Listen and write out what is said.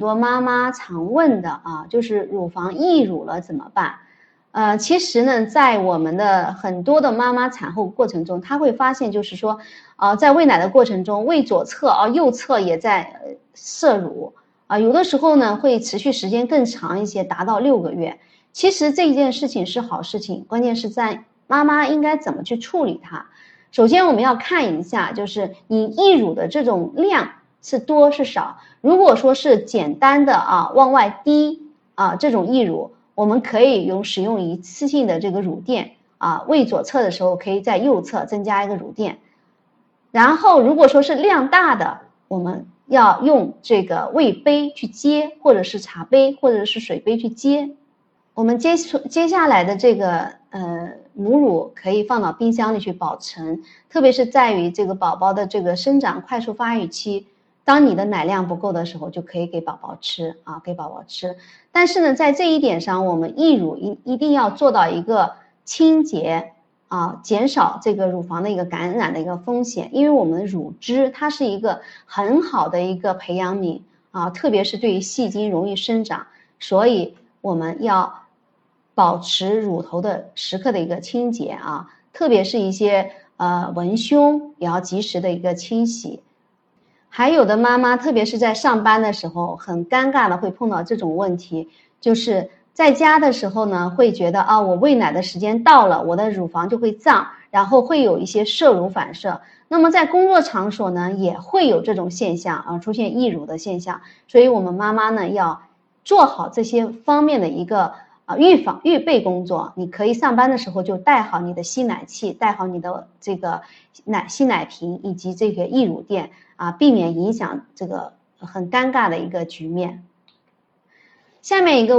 多妈妈常问的啊，就是乳房溢乳了怎么办？呃，其实呢，在我们的很多的妈妈产后过程中，她会发现，就是说，啊，在喂奶的过程中，胃左侧啊、右侧也在摄乳啊，有的时候呢会持续时间更长一些，达到六个月。其实这一件事情是好事情，关键是在妈妈应该怎么去处理它。首先，我们要看一下，就是你溢乳的这种量是多是少。如果说是简单的啊往外滴啊这种溢乳，我们可以用使用一次性的这个乳垫啊，喂左侧的时候可以在右侧增加一个乳垫。然后，如果说是量大的，我们要用这个喂杯去接，或者是茶杯或者是水杯去接。我们接接下来的这个呃母乳可以放到冰箱里去保存，特别是在于这个宝宝的这个生长快速发育期，当你的奶量不够的时候，就可以给宝宝吃啊，给宝宝吃。但是呢，在这一点上，我们溢乳一一定要做到一个清洁啊，减少这个乳房的一个感染的一个风险，因为我们乳汁它是一个很好的一个培养皿啊，特别是对于细菌容易生长，所以我们要。保持乳头的时刻的一个清洁啊，特别是一些呃文胸也要及时的一个清洗。还有的妈妈，特别是在上班的时候，很尴尬的会碰到这种问题，就是在家的时候呢，会觉得啊，我喂奶的时间到了，我的乳房就会胀，然后会有一些摄乳反射。那么在工作场所呢，也会有这种现象啊，出现溢乳的现象。所以我们妈妈呢，要做好这些方面的一个。预防预备工作，你可以上班的时候就带好你的吸奶器，带好你的这个奶吸奶瓶以及这个溢乳垫啊，避免影响这个很尴尬的一个局面。下面一个。